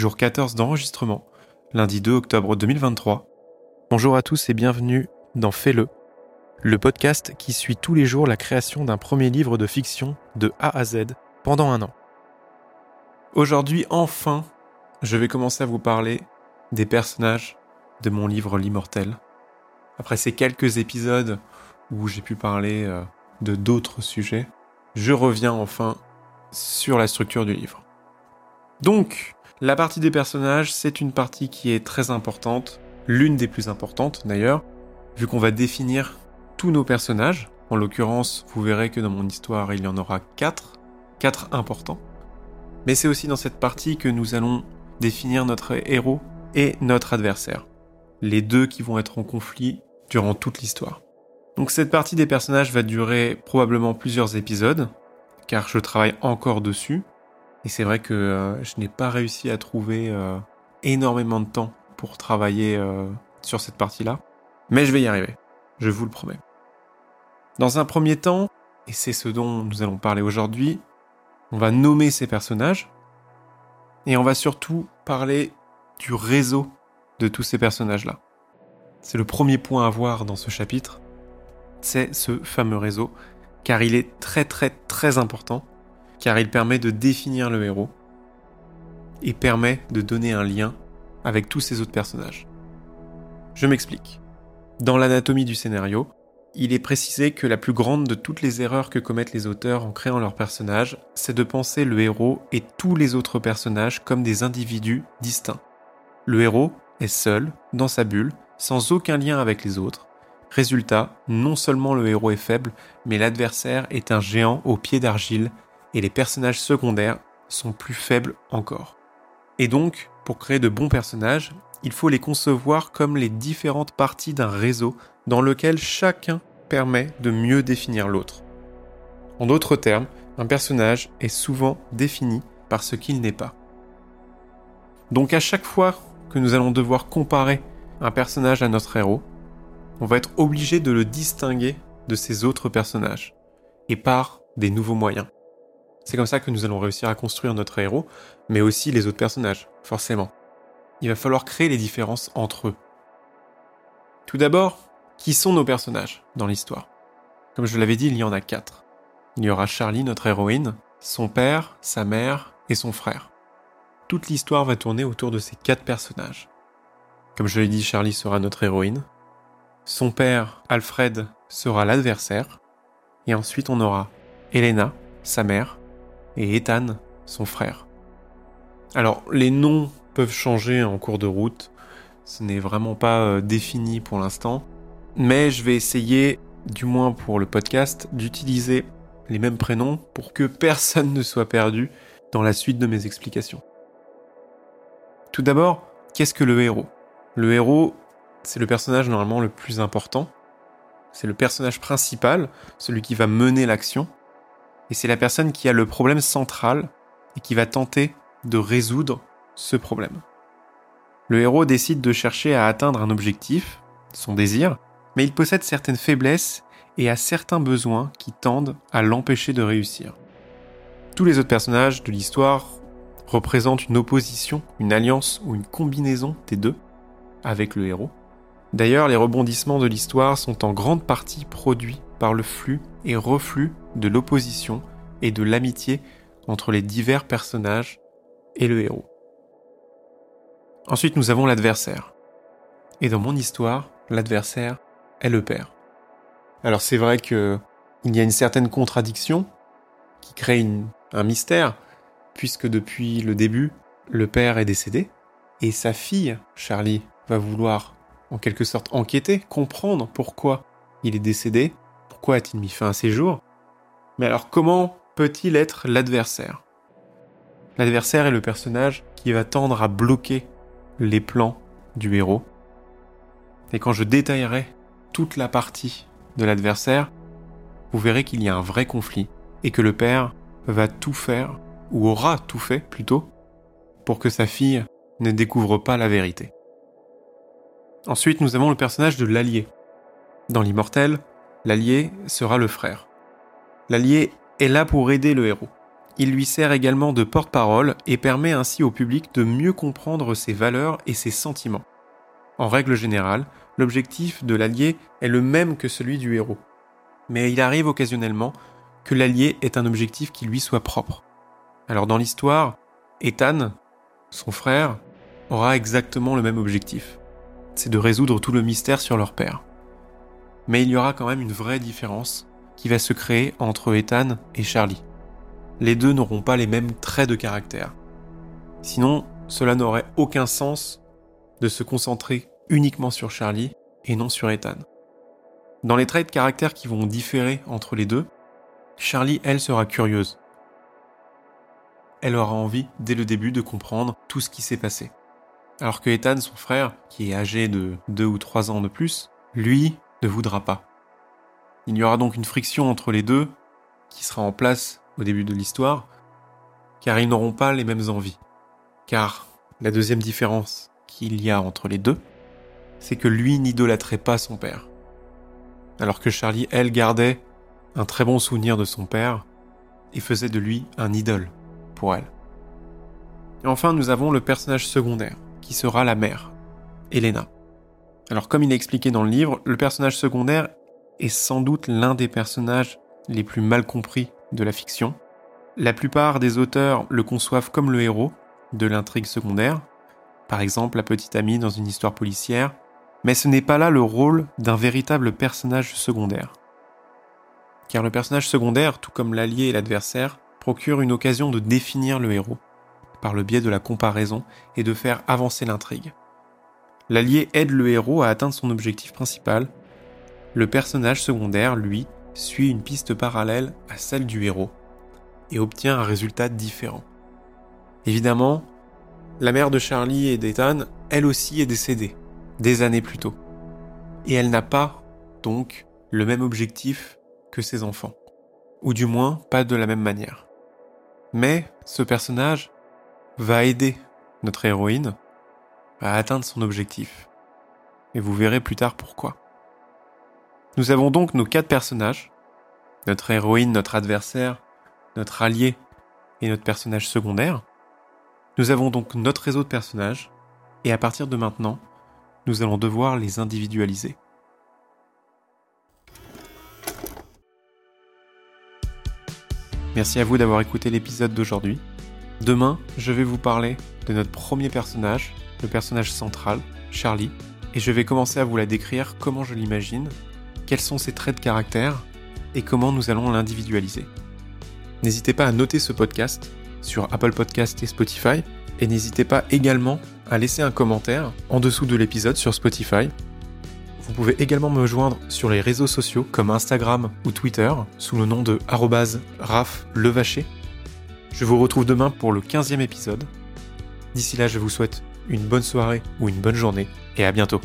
jour 14 d'enregistrement, lundi 2 octobre 2023. Bonjour à tous et bienvenue dans Fais-le, le podcast qui suit tous les jours la création d'un premier livre de fiction de A à Z pendant un an. Aujourd'hui, enfin, je vais commencer à vous parler des personnages de mon livre L'Immortel. Après ces quelques épisodes où j'ai pu parler euh, de d'autres sujets, je reviens enfin sur la structure du livre. Donc, la partie des personnages, c'est une partie qui est très importante, l'une des plus importantes d'ailleurs, vu qu'on va définir tous nos personnages. En l'occurrence, vous verrez que dans mon histoire, il y en aura quatre, quatre importants. Mais c'est aussi dans cette partie que nous allons définir notre héros et notre adversaire. Les deux qui vont être en conflit durant toute l'histoire. Donc cette partie des personnages va durer probablement plusieurs épisodes, car je travaille encore dessus. Et c'est vrai que euh, je n'ai pas réussi à trouver euh, énormément de temps pour travailler euh, sur cette partie-là. Mais je vais y arriver, je vous le promets. Dans un premier temps, et c'est ce dont nous allons parler aujourd'hui, on va nommer ces personnages, et on va surtout parler du réseau de tous ces personnages-là. C'est le premier point à voir dans ce chapitre, c'est ce fameux réseau, car il est très très très important, car il permet de définir le héros, et permet de donner un lien avec tous ces autres personnages. Je m'explique. Dans l'anatomie du scénario, il est précisé que la plus grande de toutes les erreurs que commettent les auteurs en créant leurs personnages, c'est de penser le héros et tous les autres personnages comme des individus distincts. Le héros est seul, dans sa bulle, sans aucun lien avec les autres. Résultat, non seulement le héros est faible, mais l'adversaire est un géant aux pieds d'argile, et les personnages secondaires sont plus faibles encore. Et donc, pour créer de bons personnages, il faut les concevoir comme les différentes parties d'un réseau dans lequel chacun permet de mieux définir l'autre. En d'autres termes, un personnage est souvent défini par ce qu'il n'est pas. Donc à chaque fois que nous allons devoir comparer un personnage à notre héros, on va être obligé de le distinguer de ses autres personnages, et par des nouveaux moyens. C'est comme ça que nous allons réussir à construire notre héros, mais aussi les autres personnages, forcément il va falloir créer les différences entre eux. Tout d'abord, qui sont nos personnages dans l'histoire? Comme je l'avais dit, il y en a quatre. Il y aura Charlie, notre héroïne, son père, sa mère et son frère. Toute l'histoire va tourner autour de ces quatre personnages. Comme je l'ai dit, Charlie sera notre héroïne. Son père, Alfred, sera l'adversaire. Et ensuite, on aura Elena, sa mère, et Ethan, son frère. Alors, les noms peuvent changer en cours de route. Ce n'est vraiment pas euh, défini pour l'instant. Mais je vais essayer, du moins pour le podcast, d'utiliser les mêmes prénoms pour que personne ne soit perdu dans la suite de mes explications. Tout d'abord, qu'est-ce que le héros? Le héros, c'est le personnage normalement le plus important. C'est le personnage principal, celui qui va mener l'action. Et c'est la personne qui a le problème central et qui va tenter de résoudre ce problème. Le héros décide de chercher à atteindre un objectif, son désir, mais il possède certaines faiblesses et a certains besoins qui tendent à l'empêcher de réussir. Tous les autres personnages de l'histoire représentent une opposition, une alliance ou une combinaison des deux avec le héros. D'ailleurs, les rebondissements de l'histoire sont en grande partie produits par le flux et reflux de l'opposition et de l'amitié entre les divers personnages et le héros. Ensuite, nous avons l'adversaire. Et dans mon histoire, l'adversaire est le père. Alors c'est vrai que il y a une certaine contradiction qui crée un mystère, puisque depuis le début, le père est décédé, et sa fille, Charlie, va vouloir en quelque sorte enquêter, comprendre pourquoi il est décédé, pourquoi a-t-il mis fin à ses jours? Mais alors comment peut-il être l'adversaire? L'adversaire est le personnage qui va tendre à bloquer les plans du héros. Et quand je détaillerai toute la partie de l'adversaire, vous verrez qu'il y a un vrai conflit et que le père va tout faire, ou aura tout fait plutôt, pour que sa fille ne découvre pas la vérité. Ensuite, nous avons le personnage de l'allié. Dans l'immortel, l'allié sera le frère. L'allié est là pour aider le héros. Il lui sert également de porte-parole et permet ainsi au public de mieux comprendre ses valeurs et ses sentiments. En règle générale, l'objectif de l'allié est le même que celui du héros. Mais il arrive occasionnellement que l'allié ait un objectif qui lui soit propre. Alors dans l'histoire, Ethan, son frère, aura exactement le même objectif. C'est de résoudre tout le mystère sur leur père. Mais il y aura quand même une vraie différence qui va se créer entre Ethan et Charlie. Les deux n'auront pas les mêmes traits de caractère. Sinon, cela n'aurait aucun sens de se concentrer uniquement sur Charlie et non sur Ethan. Dans les traits de caractère qui vont différer entre les deux, Charlie, elle, sera curieuse. Elle aura envie, dès le début, de comprendre tout ce qui s'est passé. Alors que Ethan, son frère, qui est âgé de deux ou trois ans de plus, lui, ne voudra pas. Il y aura donc une friction entre les deux, qui sera en place au début de l'histoire, car ils n'auront pas les mêmes envies. Car la deuxième différence qu'il y a entre les deux, c'est que lui n'idolâtrait pas son père. Alors que Charlie, elle, gardait un très bon souvenir de son père et faisait de lui un idole pour elle. Et enfin, nous avons le personnage secondaire, qui sera la mère, Elena. Alors comme il est expliqué dans le livre, le personnage secondaire est sans doute l'un des personnages les plus mal compris de la fiction. La plupart des auteurs le conçoivent comme le héros de l'intrigue secondaire, par exemple la petite amie dans une histoire policière, mais ce n'est pas là le rôle d'un véritable personnage secondaire car le personnage secondaire, tout comme l'allié et l'adversaire, procure une occasion de définir le héros, par le biais de la comparaison et de faire avancer l'intrigue. L'allié aide le héros à atteindre son objectif principal, le personnage secondaire, lui, suit une piste parallèle à celle du héros, et obtient un résultat différent. Évidemment, la mère de Charlie et d'Ethan, elle aussi est décédée, des années plus tôt. Et elle n'a pas, donc, le même objectif que ses enfants. Ou du moins, pas de la même manière. Mais ce personnage va aider notre héroïne à atteindre son objectif. Et vous verrez plus tard pourquoi. Nous avons donc nos quatre personnages. Notre héroïne, notre adversaire, notre allié et notre personnage secondaire. Nous avons donc notre réseau de personnages. Et à partir de maintenant, nous allons devoir les individualiser. Merci à vous d'avoir écouté l'épisode d'aujourd'hui. Demain, je vais vous parler de notre premier personnage, le personnage central, Charlie, et je vais commencer à vous la décrire comment je l'imagine, quels sont ses traits de caractère et comment nous allons l'individualiser. N'hésitez pas à noter ce podcast sur Apple Podcast et Spotify et n'hésitez pas également à laisser un commentaire en dessous de l'épisode sur Spotify vous pouvez également me joindre sur les réseaux sociaux comme Instagram ou Twitter sous le nom de @raflevacher. Je vous retrouve demain pour le 15e épisode. D'ici là, je vous souhaite une bonne soirée ou une bonne journée et à bientôt.